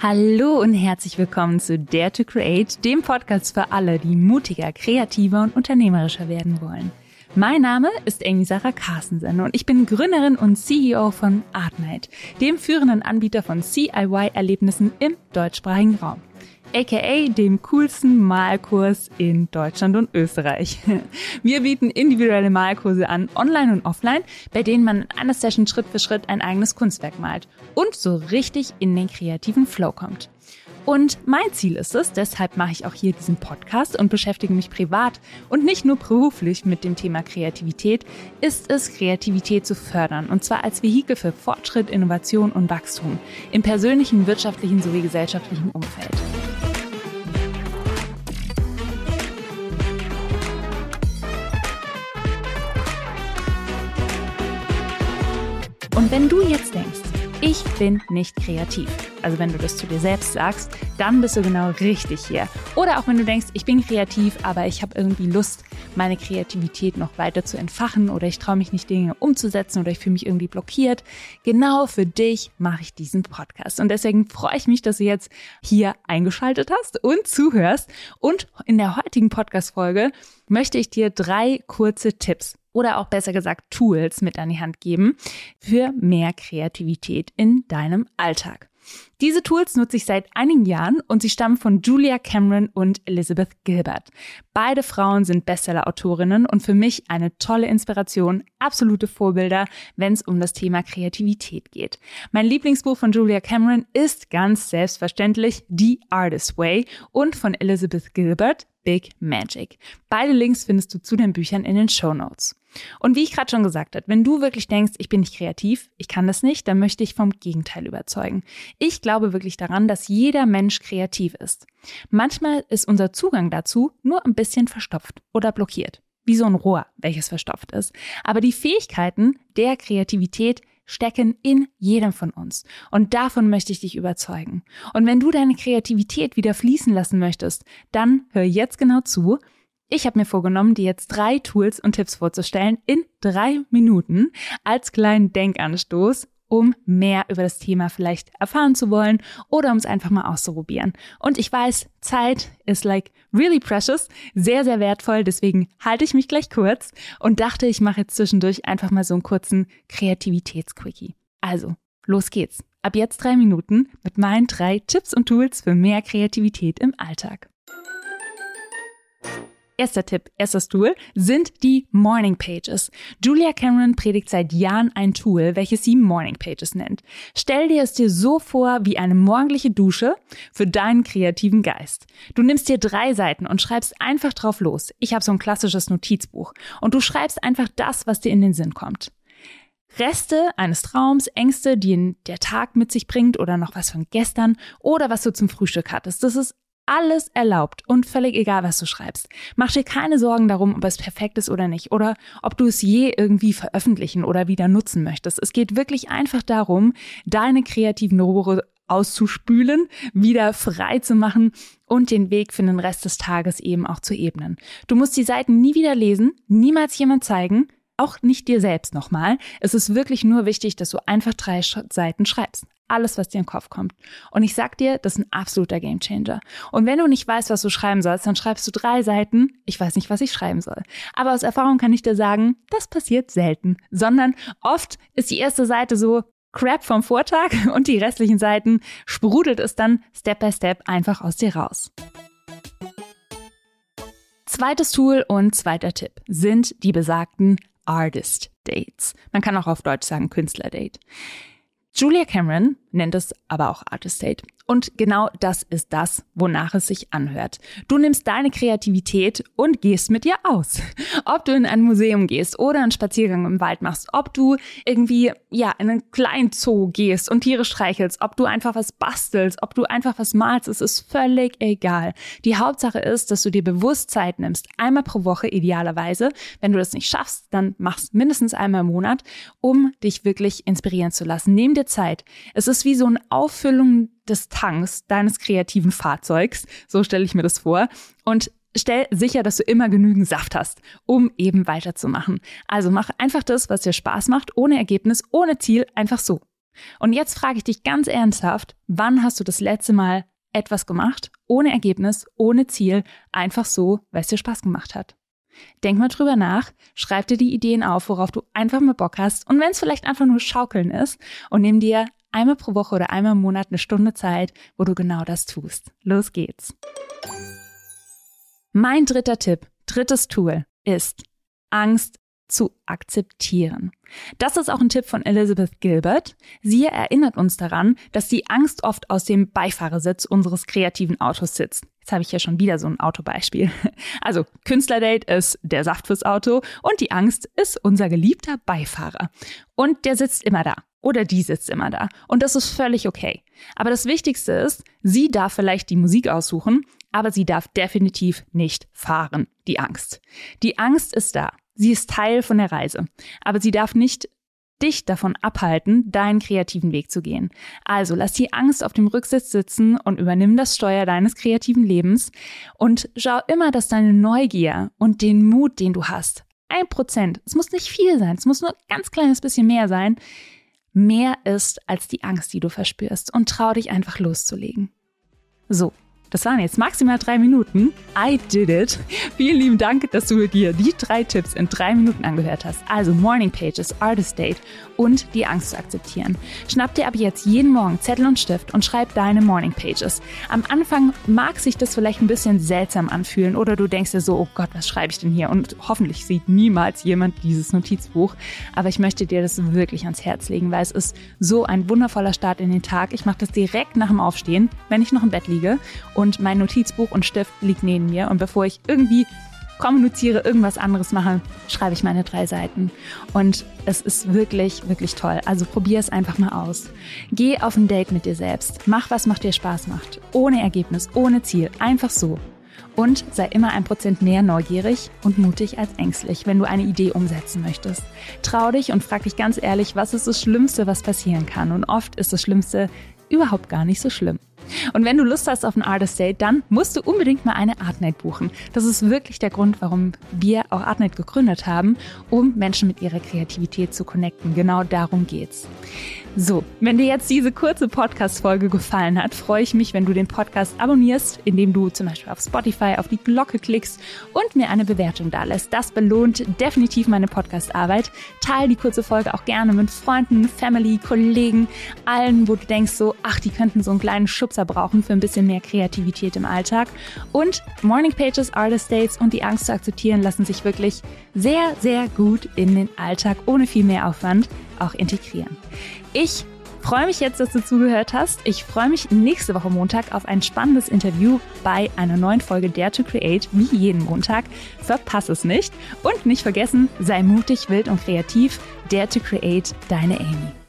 Hallo und herzlich willkommen zu Dare to Create, dem Podcast für alle, die mutiger, kreativer und unternehmerischer werden wollen. Mein Name ist Amy Sarah Carstensen und ich bin Gründerin und CEO von Artnight, dem führenden Anbieter von CIY-Erlebnissen im deutschsprachigen Raum aka dem coolsten Malkurs in Deutschland und Österreich. Wir bieten individuelle Malkurse an, online und offline, bei denen man in einer Session Schritt für Schritt ein eigenes Kunstwerk malt und so richtig in den kreativen Flow kommt. Und mein Ziel ist es, deshalb mache ich auch hier diesen Podcast und beschäftige mich privat und nicht nur beruflich mit dem Thema Kreativität, ist es, Kreativität zu fördern. Und zwar als Vehikel für Fortschritt, Innovation und Wachstum im persönlichen, wirtschaftlichen sowie gesellschaftlichen Umfeld. Und wenn du jetzt denkst, ich bin nicht kreativ, also wenn du das zu dir selbst sagst, dann bist du genau richtig hier. Oder auch wenn du denkst, ich bin kreativ, aber ich habe irgendwie Lust, meine Kreativität noch weiter zu entfachen oder ich traue mich nicht, Dinge umzusetzen oder ich fühle mich irgendwie blockiert. Genau für dich mache ich diesen Podcast. Und deswegen freue ich mich, dass du jetzt hier eingeschaltet hast und zuhörst. Und in der heutigen Podcast-Folge möchte ich dir drei kurze Tipps oder auch besser gesagt Tools mit an die Hand geben für mehr Kreativität in deinem Alltag. Diese Tools nutze ich seit einigen Jahren und sie stammen von Julia Cameron und Elizabeth Gilbert. Beide Frauen sind Bestseller-Autorinnen und für mich eine tolle Inspiration, absolute Vorbilder, wenn es um das Thema Kreativität geht. Mein Lieblingsbuch von Julia Cameron ist ganz selbstverständlich The Artist Way und von Elizabeth Gilbert Big Magic. Beide Links findest du zu den Büchern in den Show Notes. Und wie ich gerade schon gesagt habe, wenn du wirklich denkst, ich bin nicht kreativ, ich kann das nicht, dann möchte ich vom Gegenteil überzeugen. Ich glaube wirklich daran, dass jeder Mensch kreativ ist. Manchmal ist unser Zugang dazu nur ein bisschen verstopft oder blockiert. Wie so ein Rohr, welches verstopft ist. Aber die Fähigkeiten der Kreativität stecken in jedem von uns. Und davon möchte ich dich überzeugen. Und wenn du deine Kreativität wieder fließen lassen möchtest, dann hör jetzt genau zu ich habe mir vorgenommen, dir jetzt drei Tools und Tipps vorzustellen in drei Minuten als kleinen Denkanstoß, um mehr über das Thema vielleicht erfahren zu wollen oder um es einfach mal auszuprobieren. Und ich weiß, Zeit ist like really precious, sehr, sehr wertvoll. Deswegen halte ich mich gleich kurz und dachte, ich mache jetzt zwischendurch einfach mal so einen kurzen Kreativitätsquickie. Also, los geht's. Ab jetzt drei Minuten mit meinen drei Tipps und Tools für mehr Kreativität im Alltag. Erster Tipp, erstes Tool sind die Morning Pages. Julia Cameron predigt seit Jahren ein Tool, welches sie Morning Pages nennt. Stell dir es dir so vor wie eine morgendliche Dusche für deinen kreativen Geist. Du nimmst dir drei Seiten und schreibst einfach drauf los. Ich habe so ein klassisches Notizbuch und du schreibst einfach das, was dir in den Sinn kommt. Reste eines Traums, Ängste, die der Tag mit sich bringt oder noch was von gestern oder was du zum Frühstück hattest. Das ist alles erlaubt und völlig egal, was du schreibst. Mach dir keine Sorgen darum, ob es perfekt ist oder nicht oder ob du es je irgendwie veröffentlichen oder wieder nutzen möchtest. Es geht wirklich einfach darum, deine kreativen Rohre auszuspülen, wieder frei zu machen und den Weg für den Rest des Tages eben auch zu ebnen. Du musst die Seiten nie wieder lesen, niemals jemand zeigen, auch nicht dir selbst nochmal. Es ist wirklich nur wichtig, dass du einfach drei Seiten schreibst alles, was dir in den Kopf kommt. Und ich sag dir, das ist ein absoluter Gamechanger. Und wenn du nicht weißt, was du schreiben sollst, dann schreibst du drei Seiten, ich weiß nicht, was ich schreiben soll. Aber aus Erfahrung kann ich dir sagen, das passiert selten, sondern oft ist die erste Seite so Crap vom Vortag und die restlichen Seiten sprudelt es dann Step by Step einfach aus dir raus. Zweites Tool und zweiter Tipp sind die besagten Artist Dates. Man kann auch auf Deutsch sagen Künstler Date. Julia Cameron nennt es aber auch Artist State. Und genau das ist das, wonach es sich anhört. Du nimmst deine Kreativität und gehst mit ihr aus. Ob du in ein Museum gehst oder einen Spaziergang im Wald machst, ob du irgendwie, ja, in einen kleinen Zoo gehst und Tiere streichelst, ob du einfach was bastelst, ob du einfach was malst, es ist völlig egal. Die Hauptsache ist, dass du dir bewusst Zeit nimmst, einmal pro Woche idealerweise. Wenn du das nicht schaffst, dann machst mindestens einmal im Monat, um dich wirklich inspirieren zu lassen. Nimm dir Zeit. Es ist wie so eine Auffüllung des Tanks deines kreativen Fahrzeugs. So stelle ich mir das vor. Und stell sicher, dass du immer genügend Saft hast, um eben weiterzumachen. Also mach einfach das, was dir Spaß macht, ohne Ergebnis, ohne Ziel, einfach so. Und jetzt frage ich dich ganz ernsthaft, wann hast du das letzte Mal etwas gemacht, ohne Ergebnis, ohne Ziel, einfach so, weil es dir Spaß gemacht hat? Denk mal drüber nach, schreib dir die Ideen auf, worauf du einfach mal Bock hast. Und wenn es vielleicht einfach nur Schaukeln ist und nimm dir einmal pro Woche oder einmal im Monat eine Stunde Zeit, wo du genau das tust. Los geht's. Mein dritter Tipp, drittes Tool ist Angst zu akzeptieren. Das ist auch ein Tipp von Elizabeth Gilbert. Sie erinnert uns daran, dass die Angst oft aus dem Beifahrersitz unseres kreativen Autos sitzt. Jetzt habe ich ja schon wieder so ein Autobeispiel. Also Künstlerdate ist der Saft fürs Auto und die Angst ist unser geliebter Beifahrer. Und der sitzt immer da. Oder die sitzt immer da. Und das ist völlig okay. Aber das Wichtigste ist, sie darf vielleicht die Musik aussuchen, aber sie darf definitiv nicht fahren, die Angst. Die Angst ist da. Sie ist Teil von der Reise. Aber sie darf nicht dich davon abhalten, deinen kreativen Weg zu gehen. Also lass die Angst auf dem Rücksitz sitzen und übernimm das Steuer deines kreativen Lebens und schau immer, dass deine Neugier und den Mut, den du hast, ein Prozent, es muss nicht viel sein, es muss nur ein ganz kleines bisschen mehr sein, mehr ist als die Angst, die du verspürst und trau dich einfach loszulegen. So, das waren jetzt maximal drei Minuten. I did it. Vielen lieben Dank, dass du dir die drei Tipps in drei Minuten angehört hast. Also Morning Pages, Artist Date und die Angst zu akzeptieren. Schnapp dir ab jetzt jeden Morgen Zettel und Stift und schreib deine Morning Pages. Am Anfang mag sich das vielleicht ein bisschen seltsam anfühlen oder du denkst dir so, oh Gott, was schreibe ich denn hier? Und hoffentlich sieht niemals jemand dieses Notizbuch. Aber ich möchte dir das wirklich ans Herz legen, weil es ist so ein wundervoller Start in den Tag. Ich mache das direkt nach dem Aufstehen, wenn ich noch im Bett liege und mein Notizbuch und Stift liegt neben mir. Und bevor ich irgendwie kommuniziere, irgendwas anderes mache, schreibe ich meine drei Seiten. Und es ist wirklich, wirklich toll. Also probier es einfach mal aus. Geh auf ein Date mit dir selbst. Mach, was macht dir Spaß macht. Ohne Ergebnis, ohne Ziel. Einfach so. Und sei immer ein Prozent mehr neugierig und mutig als ängstlich, wenn du eine Idee umsetzen möchtest. Trau dich und frag dich ganz ehrlich, was ist das Schlimmste, was passieren kann? Und oft ist das Schlimmste überhaupt gar nicht so schlimm. Und wenn du Lust hast auf ein Artist Date, dann musst du unbedingt mal eine Art Night buchen. Das ist wirklich der Grund, warum wir auch Art Night gegründet haben, um Menschen mit ihrer Kreativität zu connecten. Genau darum geht's. So, wenn dir jetzt diese kurze Podcast-Folge gefallen hat, freue ich mich, wenn du den Podcast abonnierst, indem du zum Beispiel auf Spotify auf die Glocke klickst und mir eine Bewertung da lässt. Das belohnt definitiv meine Podcast-Arbeit. Teil die kurze Folge auch gerne mit Freunden, Family, Kollegen, allen, wo du denkst so, ach, die könnten so einen kleinen Schubser brauchen für ein bisschen mehr Kreativität im Alltag. Und Morning Pages, Artist Dates und die Angst zu akzeptieren lassen sich wirklich sehr, sehr gut in den Alltag ohne viel mehr Aufwand auch integrieren. Ich freue mich jetzt, dass du zugehört hast. Ich freue mich nächste Woche Montag auf ein spannendes Interview bei einer neuen Folge Dare to Create, wie jeden Montag. Verpass es nicht. Und nicht vergessen, sei mutig, wild und kreativ. Dare to Create, deine Amy.